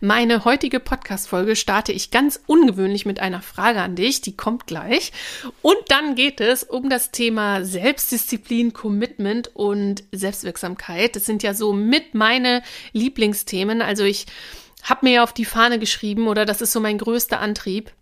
Meine heutige Podcast-Folge starte ich ganz ungewöhnlich mit einer Frage an dich, die kommt gleich. Und dann geht es um das Thema Selbstdisziplin, Commitment und Selbstwirksamkeit. Das sind ja so mit meine Lieblingsthemen. Also ich habe mir ja auf die Fahne geschrieben oder das ist so mein größter Antrieb,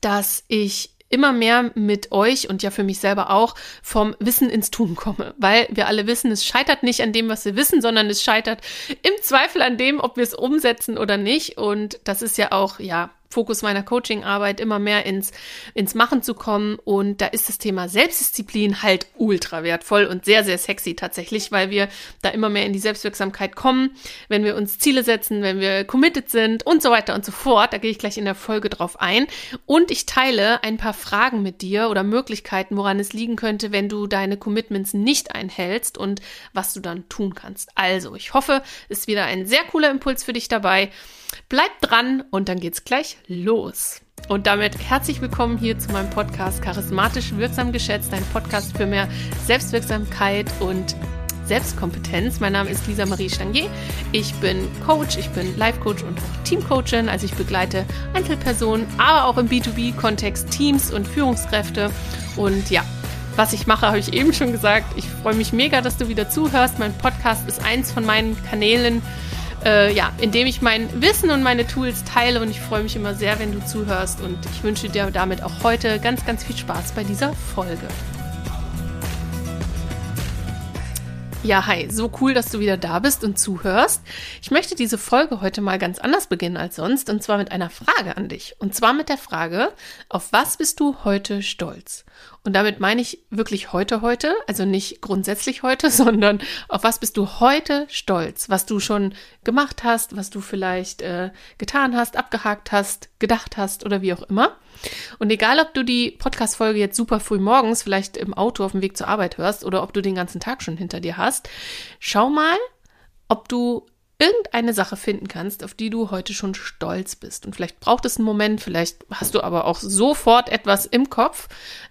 dass ich immer mehr mit euch und ja für mich selber auch vom Wissen ins Tun komme, weil wir alle wissen, es scheitert nicht an dem, was wir wissen, sondern es scheitert im Zweifel an dem, ob wir es umsetzen oder nicht. Und das ist ja auch, ja, Fokus meiner Coachingarbeit immer mehr ins, ins Machen zu kommen. Und da ist das Thema Selbstdisziplin halt ultra wertvoll und sehr, sehr sexy tatsächlich, weil wir da immer mehr in die Selbstwirksamkeit kommen, wenn wir uns Ziele setzen, wenn wir committed sind und so weiter und so fort. Da gehe ich gleich in der Folge drauf ein. Und ich teile ein paar Fragen mit dir oder Möglichkeiten, woran es liegen könnte, wenn du deine Commitments nicht einhältst und was du dann tun kannst. Also, ich hoffe, ist wieder ein sehr cooler Impuls für dich dabei. Bleib dran und dann geht's gleich los. Und damit herzlich willkommen hier zu meinem Podcast Charismatisch Wirksam Geschätzt, ein Podcast für mehr Selbstwirksamkeit und Selbstkompetenz. Mein Name ist Lisa Marie Stangier. Ich bin Coach, ich bin Life Coach und auch Teamcoachin. Also ich begleite Einzelpersonen, aber auch im B2B-Kontext Teams und Führungskräfte. Und ja, was ich mache, habe ich eben schon gesagt. Ich freue mich mega, dass du wieder zuhörst. Mein Podcast ist eins von meinen Kanälen, äh, ja, indem ich mein Wissen und meine Tools teile und ich freue mich immer sehr, wenn du zuhörst und ich wünsche dir damit auch heute ganz, ganz viel Spaß bei dieser Folge. Ja, hi, so cool, dass du wieder da bist und zuhörst. Ich möchte diese Folge heute mal ganz anders beginnen als sonst und zwar mit einer Frage an dich. Und zwar mit der Frage, auf was bist du heute stolz? Und damit meine ich wirklich heute, heute, also nicht grundsätzlich heute, sondern auf was bist du heute stolz? Was du schon gemacht hast, was du vielleicht äh, getan hast, abgehakt hast, gedacht hast oder wie auch immer. Und egal, ob du die Podcast-Folge jetzt super früh morgens, vielleicht im Auto auf dem Weg zur Arbeit hörst oder ob du den ganzen Tag schon hinter dir hast, schau mal, ob du irgendeine Sache finden kannst, auf die du heute schon stolz bist. Und vielleicht braucht es einen Moment, vielleicht hast du aber auch sofort etwas im Kopf,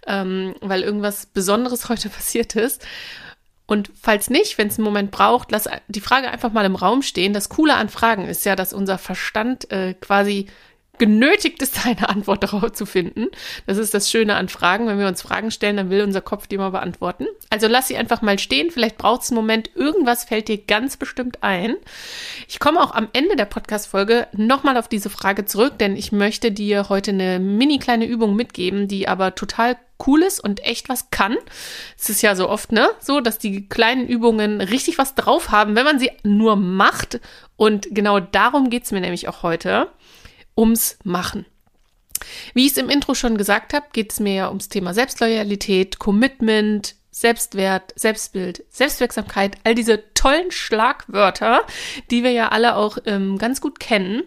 ähm, weil irgendwas Besonderes heute passiert ist. Und falls nicht, wenn es einen Moment braucht, lass die Frage einfach mal im Raum stehen. Das Coole an Fragen ist ja, dass unser Verstand äh, quasi genötigt ist, eine Antwort darauf zu finden. Das ist das Schöne an Fragen. Wenn wir uns Fragen stellen, dann will unser Kopf die mal beantworten. Also lass sie einfach mal stehen. Vielleicht braucht es einen Moment. Irgendwas fällt dir ganz bestimmt ein. Ich komme auch am Ende der Podcast-Folge nochmal auf diese Frage zurück, denn ich möchte dir heute eine mini kleine Übung mitgeben, die aber total cool ist und echt was kann. Es ist ja so oft, ne, so, dass die kleinen Übungen richtig was drauf haben, wenn man sie nur macht. Und genau darum geht's mir nämlich auch heute ums Machen. Wie ich es im Intro schon gesagt habe, geht es mir ja ums Thema Selbstloyalität, Commitment, Selbstwert, Selbstbild, Selbstwirksamkeit, all diese tollen Schlagwörter, die wir ja alle auch ähm, ganz gut kennen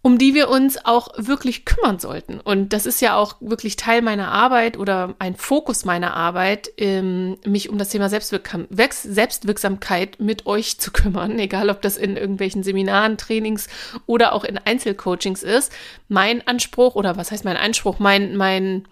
um die wir uns auch wirklich kümmern sollten. Und das ist ja auch wirklich Teil meiner Arbeit oder ein Fokus meiner Arbeit, ähm, mich um das Thema Selbstwirksam Selbstwirksamkeit mit euch zu kümmern, egal ob das in irgendwelchen Seminaren, Trainings oder auch in Einzelcoachings ist. Mein Anspruch oder was heißt mein Anspruch, mein, mein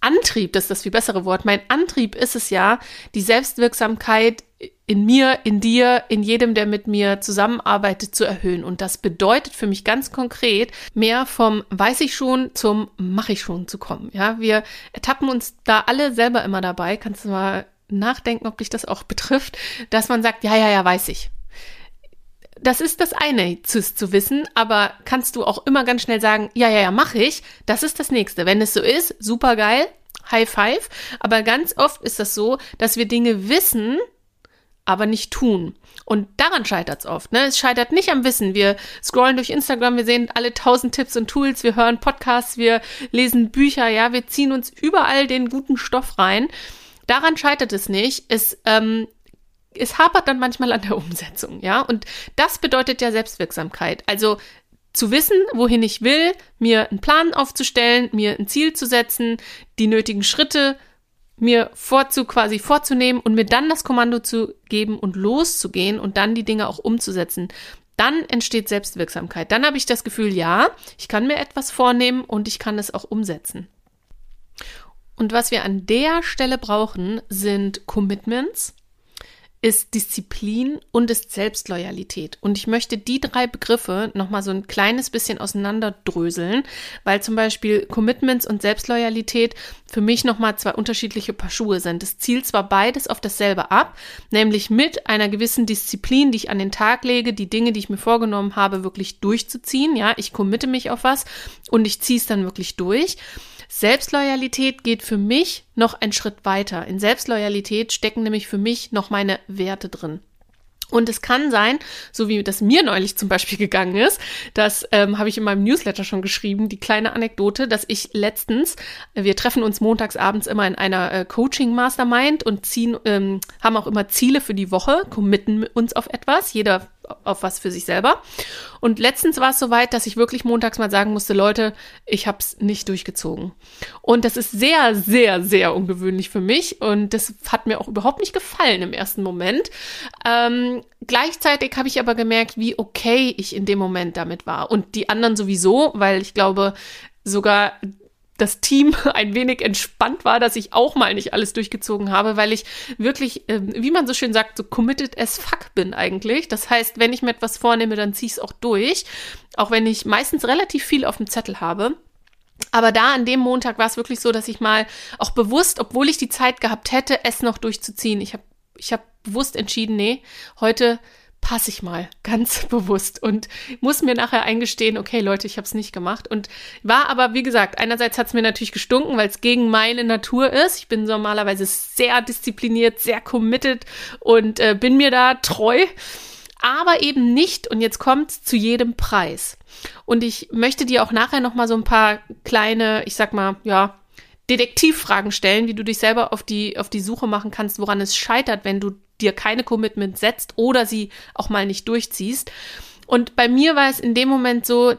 Antrieb, das ist das viel bessere Wort, mein Antrieb ist es ja, die Selbstwirksamkeit in mir, in dir, in jedem, der mit mir zusammenarbeitet, zu erhöhen. Und das bedeutet für mich ganz konkret, mehr vom weiß ich schon zum mache ich schon zu kommen. Ja, wir ertappen uns da alle selber immer dabei. Kannst du mal nachdenken, ob dich das auch betrifft, dass man sagt, ja, ja, ja, weiß ich. Das ist das eine, zu, zu wissen, aber kannst du auch immer ganz schnell sagen, ja, ja, ja, mache ich. Das ist das nächste. Wenn es so ist, super geil, High Five. Aber ganz oft ist das so, dass wir Dinge wissen, aber nicht tun. Und daran scheitert es oft. Ne? Es scheitert nicht am Wissen. Wir scrollen durch Instagram, wir sehen alle tausend Tipps und Tools, wir hören Podcasts, wir lesen Bücher, ja, wir ziehen uns überall den guten Stoff rein. Daran scheitert es nicht. Es, ähm, es hapert dann manchmal an der Umsetzung, ja. Und das bedeutet ja Selbstwirksamkeit. Also zu wissen, wohin ich will, mir einen Plan aufzustellen, mir ein Ziel zu setzen, die nötigen Schritte mir vorzu quasi vorzunehmen und mir dann das Kommando zu geben und loszugehen und dann die Dinge auch umzusetzen. Dann entsteht Selbstwirksamkeit. Dann habe ich das Gefühl, ja, ich kann mir etwas vornehmen und ich kann es auch umsetzen. Und was wir an der Stelle brauchen, sind Commitments, ist Disziplin und ist Selbstloyalität. Und ich möchte die drei Begriffe nochmal so ein kleines bisschen auseinanderdröseln, weil zum Beispiel Commitments und Selbstloyalität für mich nochmal zwei unterschiedliche Paar Schuhe sind. Es zielt zwar beides auf dasselbe ab, nämlich mit einer gewissen Disziplin, die ich an den Tag lege, die Dinge, die ich mir vorgenommen habe, wirklich durchzuziehen. Ja, ich committe mich auf was und ich ziehe es dann wirklich durch. Selbstloyalität geht für mich noch einen Schritt weiter. In Selbstloyalität stecken nämlich für mich noch meine Werte drin. Und es kann sein, so wie das mir neulich zum Beispiel gegangen ist, das ähm, habe ich in meinem Newsletter schon geschrieben, die kleine Anekdote, dass ich letztens, wir treffen uns montags abends immer in einer äh, Coaching-Mastermind und ziehen, ähm, haben auch immer Ziele für die Woche, committen uns auf etwas, jeder auf was für sich selber. Und letztens war es soweit, dass ich wirklich montags mal sagen musste, Leute, ich habe es nicht durchgezogen. Und das ist sehr, sehr, sehr ungewöhnlich für mich und das hat mir auch überhaupt nicht gefallen im ersten Moment. Ähm, gleichzeitig habe ich aber gemerkt, wie okay ich in dem Moment damit war und die anderen sowieso, weil ich glaube, sogar das Team ein wenig entspannt war, dass ich auch mal nicht alles durchgezogen habe, weil ich wirklich, äh, wie man so schön sagt, so committed as fuck bin eigentlich. Das heißt, wenn ich mir etwas vornehme, dann ziehe ich es auch durch, auch wenn ich meistens relativ viel auf dem Zettel habe. Aber da an dem Montag war es wirklich so, dass ich mal auch bewusst, obwohl ich die Zeit gehabt hätte, es noch durchzuziehen, ich habe ich hab bewusst entschieden, nee, heute passe ich mal ganz bewusst und muss mir nachher eingestehen, okay Leute, ich habe es nicht gemacht und war aber, wie gesagt, einerseits hat es mir natürlich gestunken, weil es gegen meine Natur ist. Ich bin normalerweise sehr diszipliniert, sehr committed und äh, bin mir da treu, aber eben nicht und jetzt kommt zu jedem Preis. Und ich möchte dir auch nachher noch mal so ein paar kleine, ich sag mal, ja, Detektivfragen stellen, wie du dich selber auf die, auf die Suche machen kannst, woran es scheitert, wenn du dir keine Commitment setzt oder sie auch mal nicht durchziehst. Und bei mir war es in dem Moment so,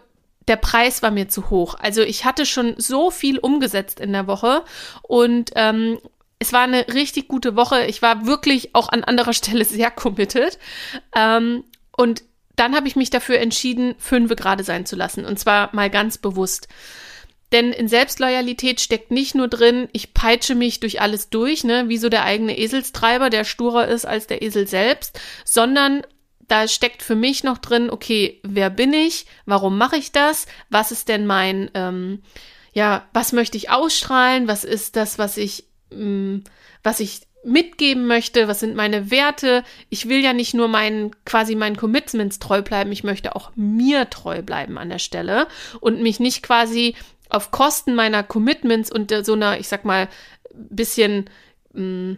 der Preis war mir zu hoch. Also ich hatte schon so viel umgesetzt in der Woche und ähm, es war eine richtig gute Woche. Ich war wirklich auch an anderer Stelle sehr committed. Ähm, und dann habe ich mich dafür entschieden, fünfe gerade sein zu lassen. Und zwar mal ganz bewusst. Denn in Selbstloyalität steckt nicht nur drin, ich peitsche mich durch alles durch, ne, wie so der eigene Eselstreiber, der sturer ist als der Esel selbst, sondern da steckt für mich noch drin, okay, wer bin ich? Warum mache ich das? Was ist denn mein, ähm, ja, was möchte ich ausstrahlen? Was ist das, was ich, ähm, was ich mitgeben möchte, was sind meine Werte. Ich will ja nicht nur meinen, quasi meinen Commitments treu bleiben, ich möchte auch mir treu bleiben an der Stelle und mich nicht quasi auf Kosten meiner Commitments und so einer, ich sag mal, bisschen, mh, mm,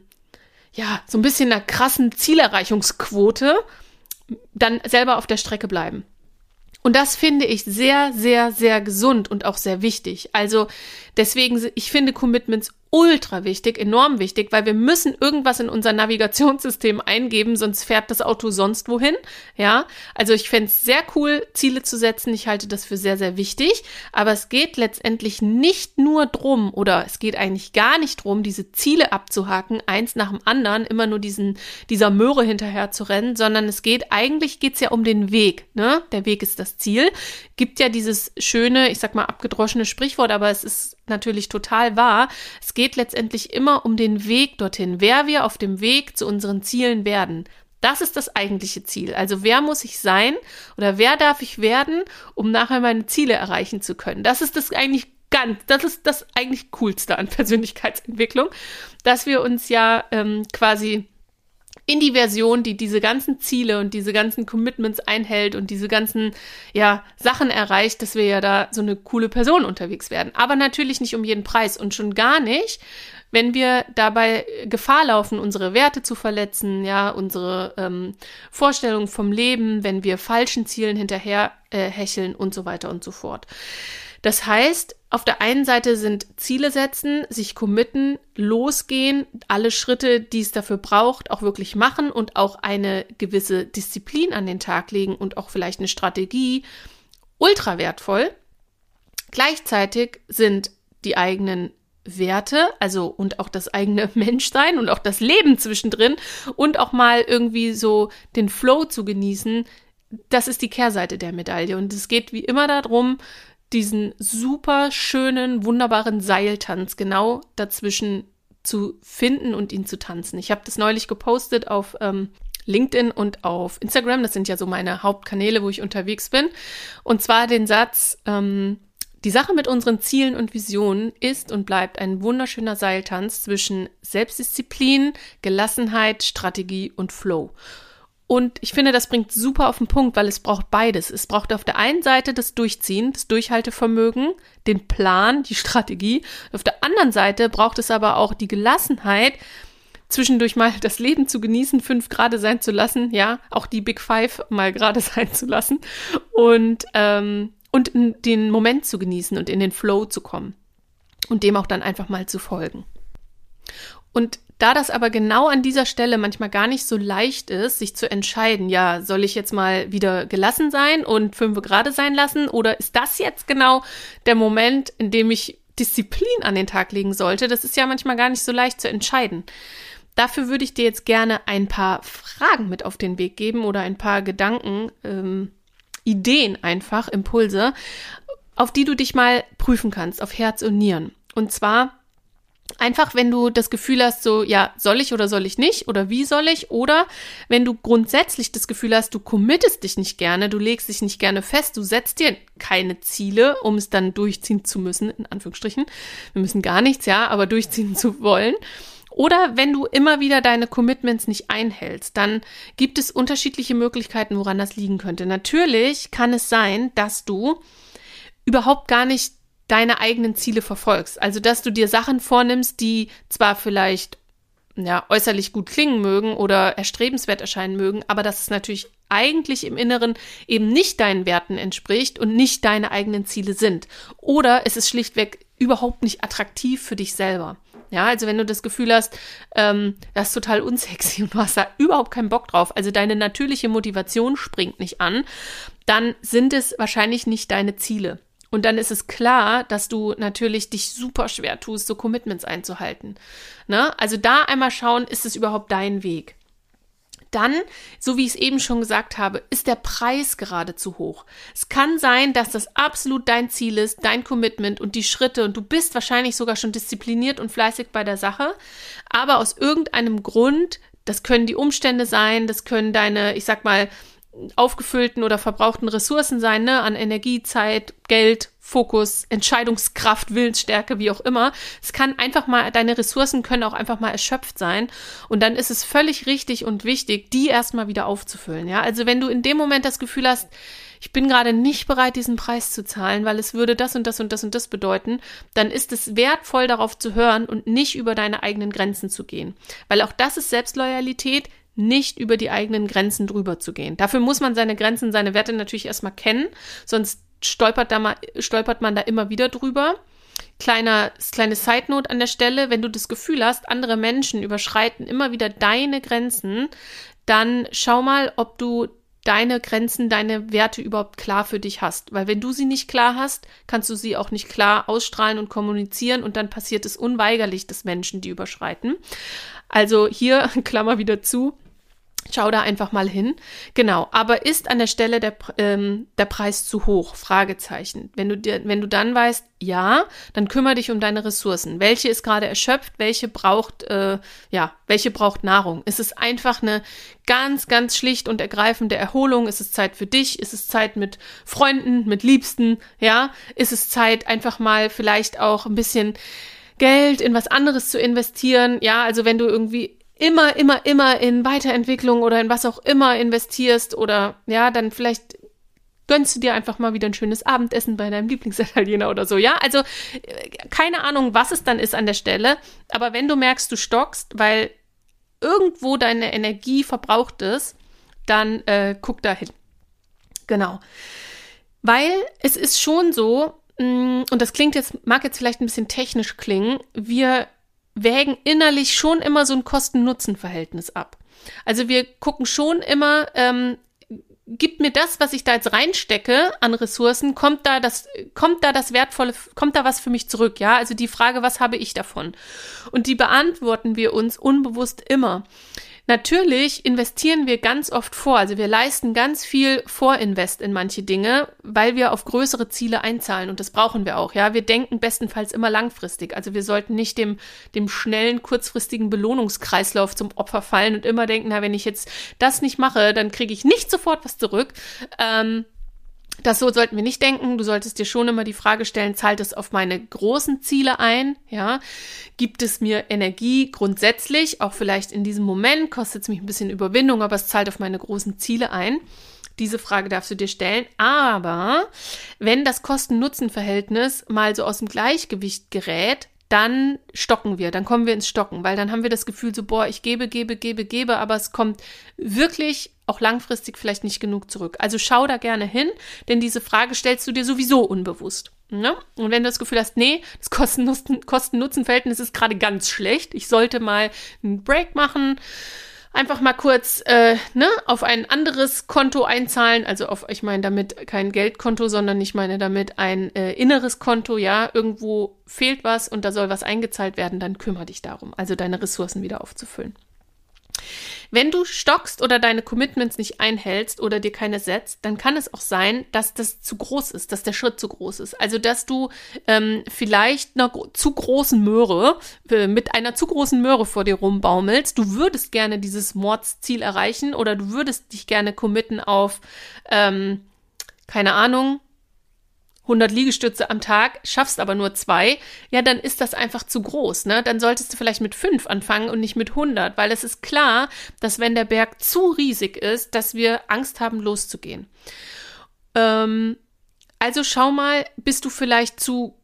ja, so ein bisschen einer krassen Zielerreichungsquote dann selber auf der Strecke bleiben. Und das finde ich sehr, sehr, sehr gesund und auch sehr wichtig. Also deswegen, ich finde Commitments ultra wichtig, enorm wichtig, weil wir müssen irgendwas in unser Navigationssystem eingeben, sonst fährt das Auto sonst wohin. Ja, also ich fände es sehr cool, Ziele zu setzen. Ich halte das für sehr, sehr wichtig. Aber es geht letztendlich nicht nur drum oder es geht eigentlich gar nicht drum, diese Ziele abzuhaken, eins nach dem anderen, immer nur diesen, dieser Möhre hinterher zu rennen, sondern es geht, eigentlich geht's ja um den Weg. Ne? Der Weg ist das Ziel. Gibt ja dieses schöne, ich sag mal, abgedroschene Sprichwort, aber es ist natürlich total wahr. Es geht letztendlich immer um den Weg dorthin, wer wir auf dem Weg zu unseren Zielen werden. Das ist das eigentliche Ziel. Also wer muss ich sein oder wer darf ich werden, um nachher meine Ziele erreichen zu können? Das ist das eigentlich ganz, das ist das eigentlich coolste an Persönlichkeitsentwicklung, dass wir uns ja ähm, quasi in die Version, die diese ganzen Ziele und diese ganzen Commitments einhält und diese ganzen ja, Sachen erreicht, dass wir ja da so eine coole Person unterwegs werden. Aber natürlich nicht um jeden Preis und schon gar nicht, wenn wir dabei Gefahr laufen, unsere Werte zu verletzen, ja, unsere ähm, Vorstellungen vom Leben, wenn wir falschen Zielen hinterher äh, hecheln und so weiter und so fort. Das heißt, auf der einen Seite sind Ziele setzen, sich committen, losgehen, alle Schritte, die es dafür braucht, auch wirklich machen und auch eine gewisse Disziplin an den Tag legen und auch vielleicht eine Strategie ultra wertvoll. Gleichzeitig sind die eigenen Werte, also und auch das eigene Menschsein und auch das Leben zwischendrin und auch mal irgendwie so den Flow zu genießen, das ist die Kehrseite der Medaille. Und es geht wie immer darum, diesen super schönen, wunderbaren Seiltanz genau dazwischen zu finden und ihn zu tanzen. Ich habe das neulich gepostet auf ähm, LinkedIn und auf Instagram. Das sind ja so meine Hauptkanäle, wo ich unterwegs bin. Und zwar den Satz, ähm, die Sache mit unseren Zielen und Visionen ist und bleibt ein wunderschöner Seiltanz zwischen Selbstdisziplin, Gelassenheit, Strategie und Flow. Und ich finde, das bringt super auf den Punkt, weil es braucht beides. Es braucht auf der einen Seite das Durchziehen, das Durchhaltevermögen, den Plan, die Strategie. Auf der anderen Seite braucht es aber auch die Gelassenheit, zwischendurch mal das Leben zu genießen, fünf gerade sein zu lassen, ja, auch die Big Five mal gerade sein zu lassen und, ähm, und den Moment zu genießen und in den Flow zu kommen und dem auch dann einfach mal zu folgen. Und da das aber genau an dieser Stelle manchmal gar nicht so leicht ist, sich zu entscheiden, ja, soll ich jetzt mal wieder gelassen sein und fünf gerade sein lassen oder ist das jetzt genau der Moment, in dem ich Disziplin an den Tag legen sollte? Das ist ja manchmal gar nicht so leicht zu entscheiden. Dafür würde ich dir jetzt gerne ein paar Fragen mit auf den Weg geben oder ein paar Gedanken, ähm, Ideen einfach, Impulse, auf die du dich mal prüfen kannst, auf Herz und Nieren. Und zwar einfach, wenn du das Gefühl hast, so, ja, soll ich oder soll ich nicht oder wie soll ich? Oder wenn du grundsätzlich das Gefühl hast, du committest dich nicht gerne, du legst dich nicht gerne fest, du setzt dir keine Ziele, um es dann durchziehen zu müssen, in Anführungsstrichen. Wir müssen gar nichts, ja, aber durchziehen zu wollen. Oder wenn du immer wieder deine Commitments nicht einhältst, dann gibt es unterschiedliche Möglichkeiten, woran das liegen könnte. Natürlich kann es sein, dass du überhaupt gar nicht deine eigenen Ziele verfolgst. Also, dass du dir Sachen vornimmst, die zwar vielleicht ja, äußerlich gut klingen mögen oder erstrebenswert erscheinen mögen, aber dass es natürlich eigentlich im Inneren eben nicht deinen Werten entspricht und nicht deine eigenen Ziele sind. Oder es ist schlichtweg überhaupt nicht attraktiv für dich selber. Ja, also wenn du das Gefühl hast, ähm, das ist total unsexy und du hast da überhaupt keinen Bock drauf, also deine natürliche Motivation springt nicht an, dann sind es wahrscheinlich nicht deine Ziele. Und dann ist es klar, dass du natürlich dich super schwer tust, so Commitments einzuhalten. Ne? Also da einmal schauen, ist es überhaupt dein Weg? dann, so wie ich es eben schon gesagt habe, ist der Preis gerade zu hoch. Es kann sein, dass das absolut dein Ziel ist, dein Commitment und die Schritte und du bist wahrscheinlich sogar schon diszipliniert und fleißig bei der Sache, aber aus irgendeinem Grund, das können die Umstände sein, das können deine, ich sag mal, aufgefüllten oder verbrauchten Ressourcen sein, ne, an Energie, Zeit, Geld, Fokus, Entscheidungskraft, Willensstärke, wie auch immer. Es kann einfach mal, deine Ressourcen können auch einfach mal erschöpft sein. Und dann ist es völlig richtig und wichtig, die erstmal wieder aufzufüllen. Ja, also wenn du in dem Moment das Gefühl hast, ich bin gerade nicht bereit, diesen Preis zu zahlen, weil es würde das und das und das und das bedeuten, dann ist es wertvoll, darauf zu hören und nicht über deine eigenen Grenzen zu gehen. Weil auch das ist Selbstloyalität, nicht über die eigenen Grenzen drüber zu gehen. Dafür muss man seine Grenzen, seine Werte natürlich erstmal kennen, sonst stolpert, da mal, stolpert man da immer wieder drüber. Kleiner, kleine Side Note an der Stelle, wenn du das Gefühl hast, andere Menschen überschreiten immer wieder deine Grenzen, dann schau mal, ob du deine Grenzen, deine Werte überhaupt klar für dich hast. Weil wenn du sie nicht klar hast, kannst du sie auch nicht klar ausstrahlen und kommunizieren und dann passiert es unweigerlich, dass Menschen die überschreiten. Also hier, Klammer wieder zu, Schau da einfach mal hin. Genau. Aber ist an der Stelle der, ähm, der Preis zu hoch? Fragezeichen. Wenn du dir, wenn du dann weißt, ja, dann kümmere dich um deine Ressourcen. Welche ist gerade erschöpft? Welche braucht, äh, ja, welche braucht Nahrung? Ist es einfach eine ganz, ganz schlicht und ergreifende Erholung? Ist es Zeit für dich? Ist es Zeit mit Freunden, mit Liebsten? Ja? Ist es Zeit, einfach mal vielleicht auch ein bisschen Geld in was anderes zu investieren? Ja, also wenn du irgendwie immer, immer, immer in Weiterentwicklung oder in was auch immer investierst oder ja, dann vielleicht gönnst du dir einfach mal wieder ein schönes Abendessen bei deinem Lieblingsitaliener oder so, ja? Also äh, keine Ahnung, was es dann ist an der Stelle, aber wenn du merkst, du stockst, weil irgendwo deine Energie verbraucht ist, dann äh, guck da hin. Genau. Weil es ist schon so, mm, und das klingt jetzt, mag jetzt vielleicht ein bisschen technisch klingen, wir wägen innerlich schon immer so ein Kosten-Nutzen-Verhältnis ab. Also wir gucken schon immer, ähm, gibt mir das, was ich da jetzt reinstecke an Ressourcen, kommt da das, kommt da das Wertvolle, kommt da was für mich zurück, ja? Also die Frage, was habe ich davon? Und die beantworten wir uns unbewusst immer. Natürlich investieren wir ganz oft vor, also wir leisten ganz viel Vorinvest in manche Dinge, weil wir auf größere Ziele einzahlen und das brauchen wir auch, ja. Wir denken bestenfalls immer langfristig, also wir sollten nicht dem, dem schnellen, kurzfristigen Belohnungskreislauf zum Opfer fallen und immer denken, na, wenn ich jetzt das nicht mache, dann kriege ich nicht sofort was zurück. Ähm, das so sollten wir nicht denken. Du solltest dir schon immer die Frage stellen, zahlt es auf meine großen Ziele ein? Ja, gibt es mir Energie grundsätzlich? Auch vielleicht in diesem Moment kostet es mich ein bisschen Überwindung, aber es zahlt auf meine großen Ziele ein. Diese Frage darfst du dir stellen. Aber wenn das Kosten-Nutzen-Verhältnis mal so aus dem Gleichgewicht gerät, dann stocken wir, dann kommen wir ins Stocken, weil dann haben wir das Gefühl so, boah, ich gebe, gebe, gebe, gebe, aber es kommt wirklich auch langfristig vielleicht nicht genug zurück. Also schau da gerne hin, denn diese Frage stellst du dir sowieso unbewusst. Ne? Und wenn du das Gefühl hast, nee, das Kosten-Nutzen-Verhältnis ist gerade ganz schlecht, ich sollte mal einen Break machen, einfach mal kurz äh, ne, auf ein anderes Konto einzahlen. Also auf, ich meine damit kein Geldkonto, sondern ich meine damit ein äh, inneres Konto. Ja, irgendwo fehlt was und da soll was eingezahlt werden, dann kümmere dich darum, also deine Ressourcen wieder aufzufüllen. Wenn du stockst oder deine Commitments nicht einhältst oder dir keine setzt, dann kann es auch sein, dass das zu groß ist, dass der Schritt zu groß ist. Also, dass du ähm, vielleicht einer zu großen Möhre, äh, mit einer zu großen Möhre vor dir rumbaumelst. Du würdest gerne dieses Mordsziel erreichen oder du würdest dich gerne committen auf, ähm, keine Ahnung, 100 Liegestütze am Tag, schaffst aber nur zwei, ja, dann ist das einfach zu groß, ne? Dann solltest du vielleicht mit fünf anfangen und nicht mit 100, weil es ist klar, dass wenn der Berg zu riesig ist, dass wir Angst haben, loszugehen. Ähm, also schau mal, bist du vielleicht zu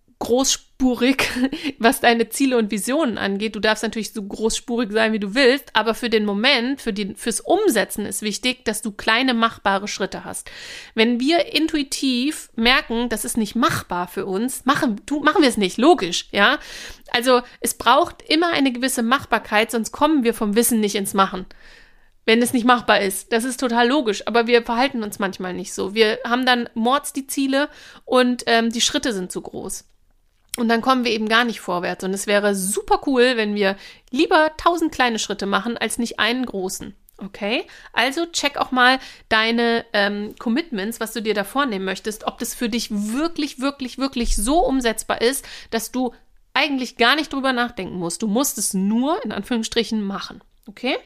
großspurig, was deine Ziele und Visionen angeht. Du darfst natürlich so großspurig sein, wie du willst, aber für den Moment, für die, fürs Umsetzen ist wichtig, dass du kleine machbare Schritte hast. Wenn wir intuitiv merken, das ist nicht machbar für uns, machen, du, machen wir es nicht, logisch, ja. Also es braucht immer eine gewisse Machbarkeit, sonst kommen wir vom Wissen nicht ins Machen wenn es nicht machbar ist. Das ist total logisch, aber wir verhalten uns manchmal nicht so. Wir haben dann Mords die Ziele und ähm, die Schritte sind zu groß. Und dann kommen wir eben gar nicht vorwärts. Und es wäre super cool, wenn wir lieber tausend kleine Schritte machen, als nicht einen großen. Okay, also check auch mal deine ähm, Commitments, was du dir da vornehmen möchtest, ob das für dich wirklich, wirklich, wirklich so umsetzbar ist, dass du eigentlich gar nicht drüber nachdenken musst. Du musst es nur in Anführungsstrichen machen. Okay?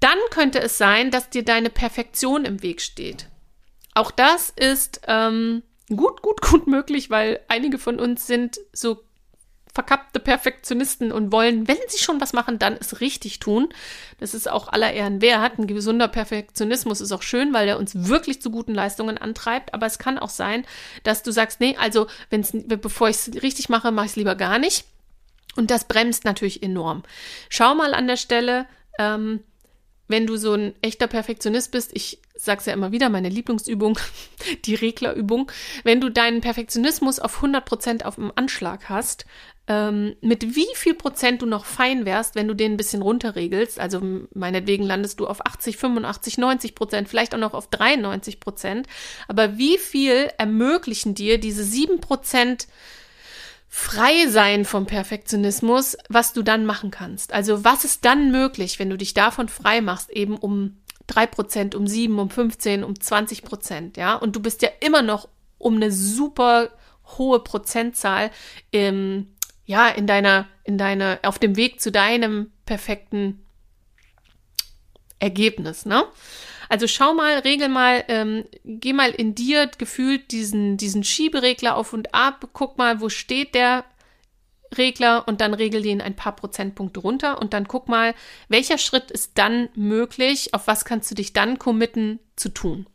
Dann könnte es sein, dass dir deine Perfektion im Weg steht. Auch das ist ähm, gut, gut, gut möglich, weil einige von uns sind so verkappte Perfektionisten und wollen, wenn sie schon was machen, dann es richtig tun. Das ist auch aller Ehren wert. Ein gesunder Perfektionismus ist auch schön, weil er uns wirklich zu guten Leistungen antreibt. Aber es kann auch sein, dass du sagst, nee, also wenn's, bevor ich es richtig mache, mache ich es lieber gar nicht. Und das bremst natürlich enorm. Schau mal an der Stelle, ähm, wenn du so ein echter Perfektionist bist, ich sag's ja immer wieder, meine Lieblingsübung, die Reglerübung, wenn du deinen Perfektionismus auf 100 Prozent auf dem Anschlag hast, ähm, mit wie viel Prozent du noch fein wärst, wenn du den ein bisschen runterregelst, also meinetwegen landest du auf 80, 85, 90 Prozent, vielleicht auch noch auf 93 Prozent, aber wie viel ermöglichen dir diese 7 Prozent frei sein vom Perfektionismus, was du dann machen kannst. Also was ist dann möglich, wenn du dich davon frei machst, eben um drei Prozent, um sieben, um 15, um 20 Prozent, ja? Und du bist ja immer noch um eine super hohe Prozentzahl im, ja, in deiner, in deiner, auf dem Weg zu deinem perfekten Ergebnis, ne? Also schau mal, regel mal, ähm, geh mal in dir gefühlt diesen, diesen Schieberegler auf und ab, guck mal, wo steht der Regler und dann regel den ein paar Prozentpunkte runter und dann guck mal, welcher Schritt ist dann möglich, auf was kannst du dich dann committen zu tun.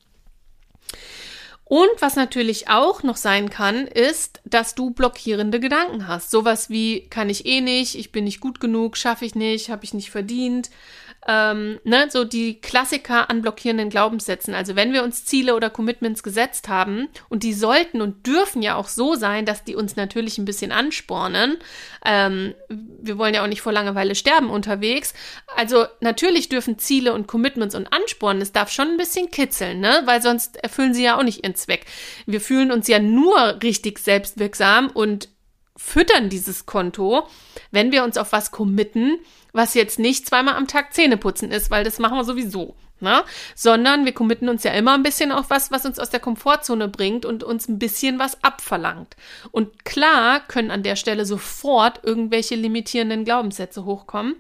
Und was natürlich auch noch sein kann, ist, dass du blockierende Gedanken hast. Sowas wie, kann ich eh nicht, ich bin nicht gut genug, schaffe ich nicht, habe ich nicht verdient, ähm, ne, so die Klassiker an blockierenden Glaubenssätzen. Also wenn wir uns Ziele oder Commitments gesetzt haben und die sollten und dürfen ja auch so sein, dass die uns natürlich ein bisschen anspornen. Ähm, wir wollen ja auch nicht vor Langeweile sterben unterwegs. Also natürlich dürfen Ziele und Commitments und Anspornen, es darf schon ein bisschen kitzeln, ne, weil sonst erfüllen sie ja auch nicht ihren Zweck. Wir fühlen uns ja nur richtig selbstwirksam und füttern dieses Konto, wenn wir uns auf was committen, was jetzt nicht zweimal am Tag Zähne putzen ist, weil das machen wir sowieso. Ne? Sondern wir committen uns ja immer ein bisschen auf was, was uns aus der Komfortzone bringt und uns ein bisschen was abverlangt. Und klar können an der Stelle sofort irgendwelche limitierenden Glaubenssätze hochkommen.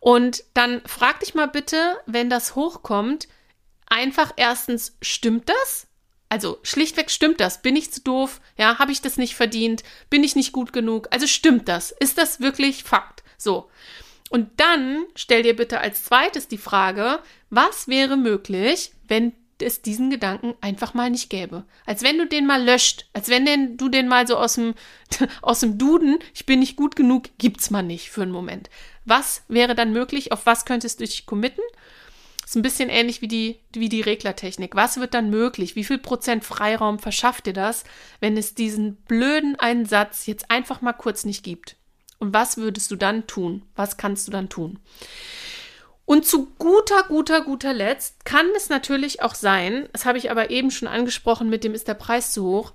Und dann frag dich mal bitte, wenn das hochkommt, einfach erstens, stimmt das? Also schlichtweg stimmt das. Bin ich zu doof? Ja, habe ich das nicht verdient? Bin ich nicht gut genug? Also stimmt das? Ist das wirklich Fakt? So. Und dann stell dir bitte als zweites die Frage, was wäre möglich, wenn es diesen Gedanken einfach mal nicht gäbe. Als wenn du den mal löscht, als wenn den, du den mal so aus dem, aus dem Duden, ich bin nicht gut genug, gibt's mal nicht für einen Moment. Was wäre dann möglich? Auf was könntest du dich committen? Ist ein bisschen ähnlich wie die, wie die Reglertechnik. Was wird dann möglich? Wie viel Prozent Freiraum verschafft dir das, wenn es diesen blöden einen Satz jetzt einfach mal kurz nicht gibt? Und was würdest du dann tun? Was kannst du dann tun? Und zu guter, guter, guter Letzt kann es natürlich auch sein, das habe ich aber eben schon angesprochen, mit dem ist der Preis zu hoch,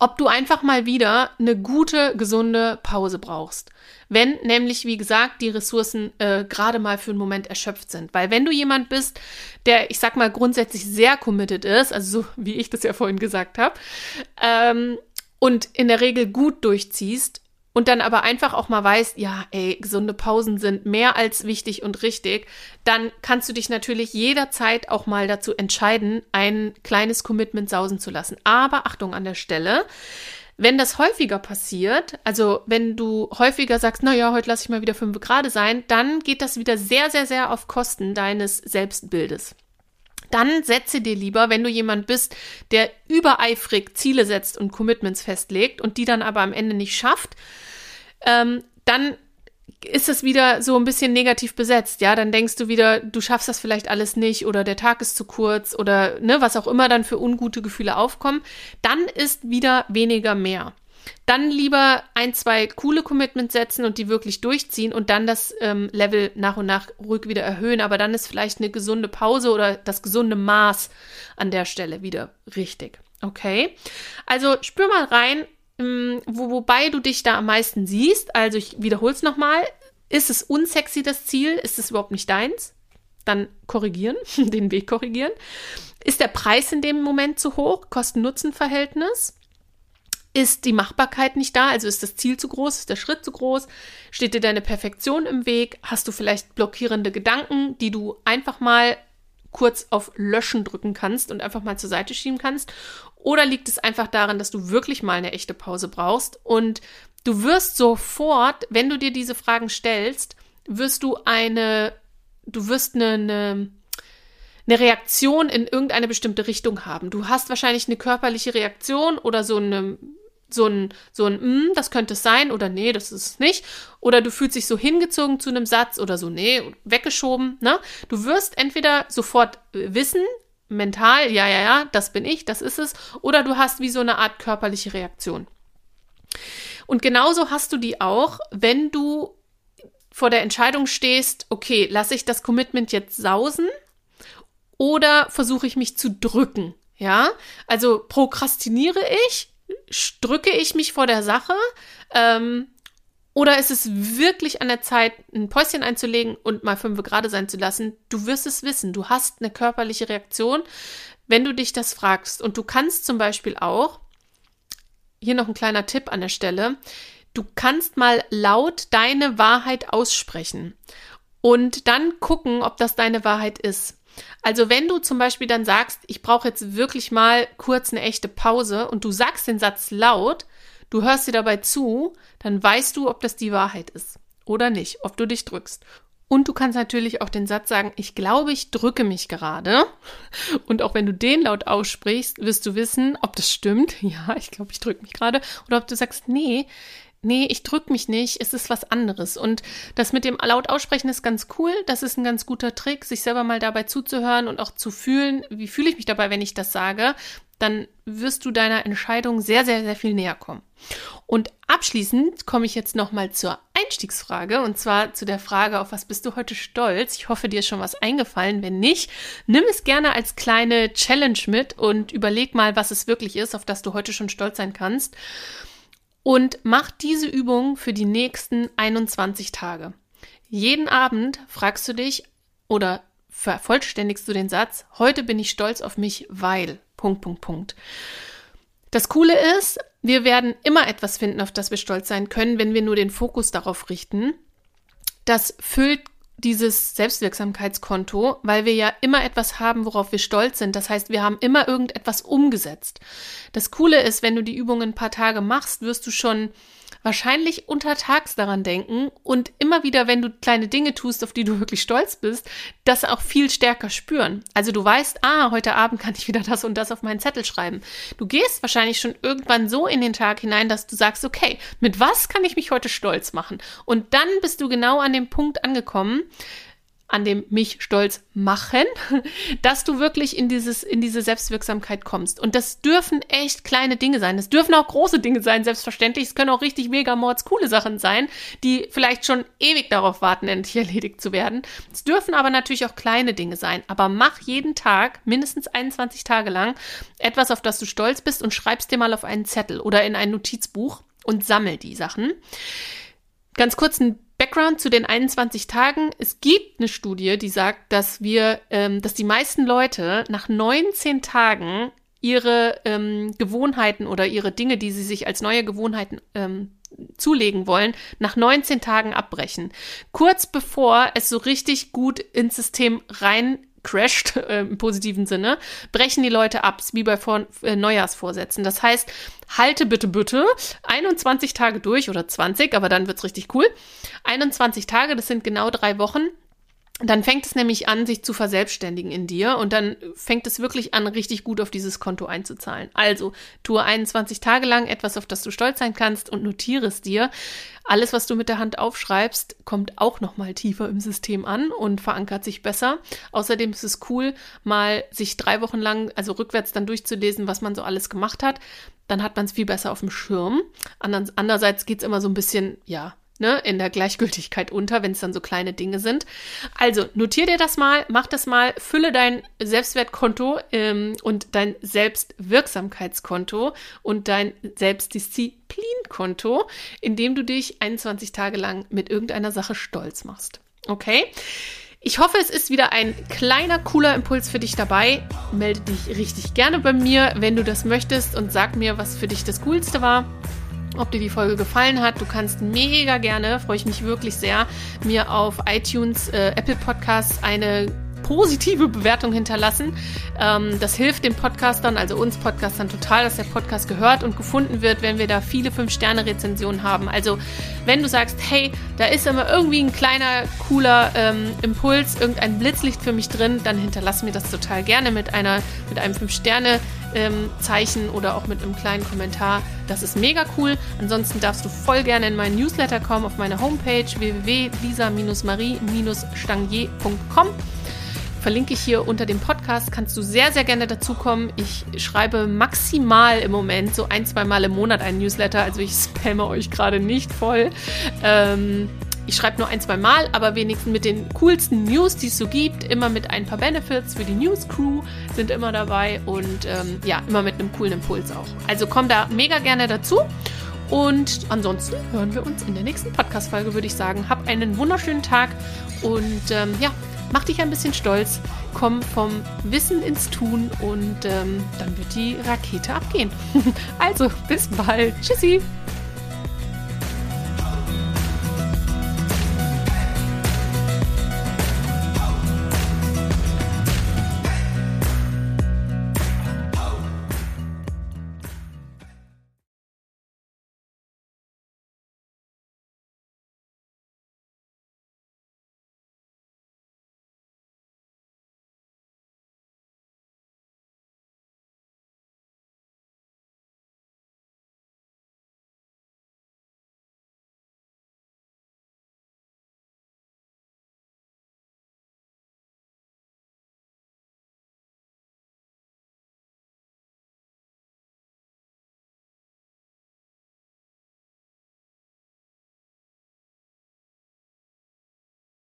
ob du einfach mal wieder eine gute, gesunde Pause brauchst. Wenn nämlich, wie gesagt, die Ressourcen äh, gerade mal für einen Moment erschöpft sind. Weil wenn du jemand bist, der, ich sag mal, grundsätzlich sehr committed ist, also so wie ich das ja vorhin gesagt habe, ähm, und in der Regel gut durchziehst, und dann aber einfach auch mal weißt, ja, ey, gesunde Pausen sind mehr als wichtig und richtig, dann kannst du dich natürlich jederzeit auch mal dazu entscheiden, ein kleines Commitment sausen zu lassen. Aber Achtung an der Stelle, wenn das häufiger passiert, also wenn du häufiger sagst, na ja, heute lasse ich mal wieder fünf Grad sein, dann geht das wieder sehr, sehr, sehr auf Kosten deines Selbstbildes dann setze dir lieber, wenn du jemand bist, der übereifrig Ziele setzt und Commitments festlegt und die dann aber am Ende nicht schafft, ähm, dann ist es wieder so ein bisschen negativ besetzt, ja, dann denkst du wieder, du schaffst das vielleicht alles nicht oder der Tag ist zu kurz oder ne, was auch immer dann für ungute Gefühle aufkommen, dann ist wieder weniger mehr. Dann lieber ein, zwei coole Commitments setzen und die wirklich durchziehen und dann das ähm, Level nach und nach ruhig wieder erhöhen. Aber dann ist vielleicht eine gesunde Pause oder das gesunde Maß an der Stelle wieder richtig. Okay? Also spür mal rein, ähm, wo, wobei du dich da am meisten siehst. Also ich wiederhole es nochmal. Ist es unsexy, das Ziel? Ist es überhaupt nicht deins? Dann korrigieren, den Weg korrigieren. Ist der Preis in dem Moment zu hoch? Kosten-Nutzen-Verhältnis? Ist die Machbarkeit nicht da? Also ist das Ziel zu groß? Ist der Schritt zu groß? Steht dir deine Perfektion im Weg? Hast du vielleicht blockierende Gedanken, die du einfach mal kurz auf Löschen drücken kannst und einfach mal zur Seite schieben kannst? Oder liegt es einfach daran, dass du wirklich mal eine echte Pause brauchst und du wirst sofort, wenn du dir diese Fragen stellst, wirst du eine, du wirst eine, eine eine Reaktion in irgendeine bestimmte Richtung haben. Du hast wahrscheinlich eine körperliche Reaktion oder so eine so ein, so ein, mm, das könnte es sein oder nee, das ist es nicht. Oder du fühlst dich so hingezogen zu einem Satz oder so, nee, weggeschoben, ne? Du wirst entweder sofort äh, wissen, mental, ja, ja, ja, das bin ich, das ist es, oder du hast wie so eine Art körperliche Reaktion. Und genauso hast du die auch, wenn du vor der Entscheidung stehst, okay, lasse ich das Commitment jetzt sausen oder versuche ich mich zu drücken? Ja, also prokrastiniere ich, drücke ich mich vor der Sache ähm, oder ist es wirklich an der Zeit, ein Päuschen einzulegen und mal fünf Grad sein zu lassen? Du wirst es wissen. Du hast eine körperliche Reaktion, wenn du dich das fragst. Und du kannst zum Beispiel auch, hier noch ein kleiner Tipp an der Stelle, du kannst mal laut deine Wahrheit aussprechen und dann gucken, ob das deine Wahrheit ist. Also wenn du zum Beispiel dann sagst, ich brauche jetzt wirklich mal kurz eine echte Pause und du sagst den Satz laut, du hörst dir dabei zu, dann weißt du, ob das die Wahrheit ist oder nicht, ob du dich drückst. Und du kannst natürlich auch den Satz sagen, ich glaube, ich drücke mich gerade. Und auch wenn du den laut aussprichst, wirst du wissen, ob das stimmt. Ja, ich glaube, ich drücke mich gerade. Oder ob du sagst, nee, nee, ich drück mich nicht, es ist was anderes. Und das mit dem laut aussprechen ist ganz cool. Das ist ein ganz guter Trick, sich selber mal dabei zuzuhören und auch zu fühlen, wie fühle ich mich dabei, wenn ich das sage. Dann wirst du deiner Entscheidung sehr, sehr, sehr viel näher kommen. Und abschließend komme ich jetzt nochmal zur Einstiegsfrage und zwar zu der Frage, auf was bist du heute stolz? Ich hoffe, dir ist schon was eingefallen. Wenn nicht, nimm es gerne als kleine Challenge mit und überleg mal, was es wirklich ist, auf das du heute schon stolz sein kannst und mach diese Übung für die nächsten 21 Tage. jeden Abend fragst du dich oder vervollständigst du den Satz, heute bin ich stolz auf mich, weil. Punkt, Punkt, Punkt. Das Coole ist, wir werden immer etwas finden, auf das wir stolz sein können, wenn wir nur den Fokus darauf richten. Das füllt dieses Selbstwirksamkeitskonto, weil wir ja immer etwas haben, worauf wir stolz sind. Das heißt, wir haben immer irgendetwas umgesetzt. Das Coole ist, wenn du die Übungen ein paar Tage machst, wirst du schon wahrscheinlich untertags daran denken und immer wieder, wenn du kleine Dinge tust, auf die du wirklich stolz bist, das auch viel stärker spüren. Also du weißt, ah, heute Abend kann ich wieder das und das auf meinen Zettel schreiben. Du gehst wahrscheinlich schon irgendwann so in den Tag hinein, dass du sagst, okay, mit was kann ich mich heute stolz machen? Und dann bist du genau an dem Punkt angekommen, an dem mich stolz machen, dass du wirklich in dieses, in diese Selbstwirksamkeit kommst. Und das dürfen echt kleine Dinge sein. Das dürfen auch große Dinge sein, selbstverständlich. Es können auch richtig mega mords coole Sachen sein, die vielleicht schon ewig darauf warten, endlich erledigt zu werden. Es dürfen aber natürlich auch kleine Dinge sein. Aber mach jeden Tag, mindestens 21 Tage lang, etwas, auf das du stolz bist und schreibst dir mal auf einen Zettel oder in ein Notizbuch und sammel die Sachen. Ganz kurz ein Background zu den 21 Tagen. Es gibt eine Studie, die sagt, dass wir, ähm, dass die meisten Leute nach 19 Tagen ihre ähm, Gewohnheiten oder ihre Dinge, die sie sich als neue Gewohnheiten ähm, zulegen wollen, nach 19 Tagen abbrechen. Kurz bevor es so richtig gut ins System rein crasht, äh, im positiven Sinne, brechen die Leute ab, wie bei Vor äh, Neujahrsvorsätzen. Das heißt, halte bitte, bitte 21 Tage durch oder 20, aber dann wird's richtig cool. 21 Tage, das sind genau drei Wochen. Dann fängt es nämlich an, sich zu verselbstständigen in dir und dann fängt es wirklich an, richtig gut auf dieses Konto einzuzahlen. Also tue 21 Tage lang etwas, auf das du stolz sein kannst und notiere es dir. Alles, was du mit der Hand aufschreibst, kommt auch noch mal tiefer im System an und verankert sich besser. Außerdem ist es cool, mal sich drei Wochen lang, also rückwärts dann durchzulesen, was man so alles gemacht hat. Dann hat man es viel besser auf dem Schirm. Andererseits geht es immer so ein bisschen, ja, ne, in der Gleichgültigkeit unter, wenn es dann so kleine Dinge sind. Also notier dir das mal, mach das mal, fülle dein Selbstwertkonto ähm, und dein Selbstwirksamkeitskonto und dein Selbstdisziplinkonto, indem du dich 21 Tage lang mit irgendeiner Sache stolz machst. Okay? Ich hoffe, es ist wieder ein kleiner, cooler Impuls für dich dabei. Melde dich richtig gerne bei mir, wenn du das möchtest und sag mir, was für dich das Coolste war ob dir die Folge gefallen hat. Du kannst mega gerne, freue ich mich wirklich sehr, mir auf iTunes, äh, Apple Podcasts eine positive Bewertung hinterlassen. Ähm, das hilft den Podcastern, also uns Podcastern total, dass der Podcast gehört und gefunden wird, wenn wir da viele 5-Sterne-Rezensionen haben. Also wenn du sagst, hey, da ist immer irgendwie ein kleiner, cooler ähm, Impuls, irgendein Blitzlicht für mich drin, dann hinterlass mir das total gerne mit einer, mit einem 5-Sterne- ähm, oder auch mit einem kleinen Kommentar. Das ist mega cool. Ansonsten darfst du voll gerne in meinen Newsletter kommen auf meine Homepage www.lisa-marie-stangier.com verlinke ich hier unter dem Podcast. Kannst du sehr, sehr gerne dazukommen. Ich schreibe maximal im Moment so ein, zwei Mal im Monat einen Newsletter. Also ich spamme euch gerade nicht voll. Ähm, ich schreibe nur ein, zwei Mal, aber wenigstens mit den coolsten News, die es so gibt. Immer mit ein paar Benefits für die News Crew sind immer dabei und ähm, ja, immer mit einem coolen Impuls auch. Also komm da mega gerne dazu. Und ansonsten hören wir uns in der nächsten Podcast-Folge, würde ich sagen. Hab einen wunderschönen Tag und ähm, ja, mach dich ein bisschen stolz, komm vom Wissen ins Tun und ähm, dann wird die Rakete abgehen. also, bis bald. Tschüssi.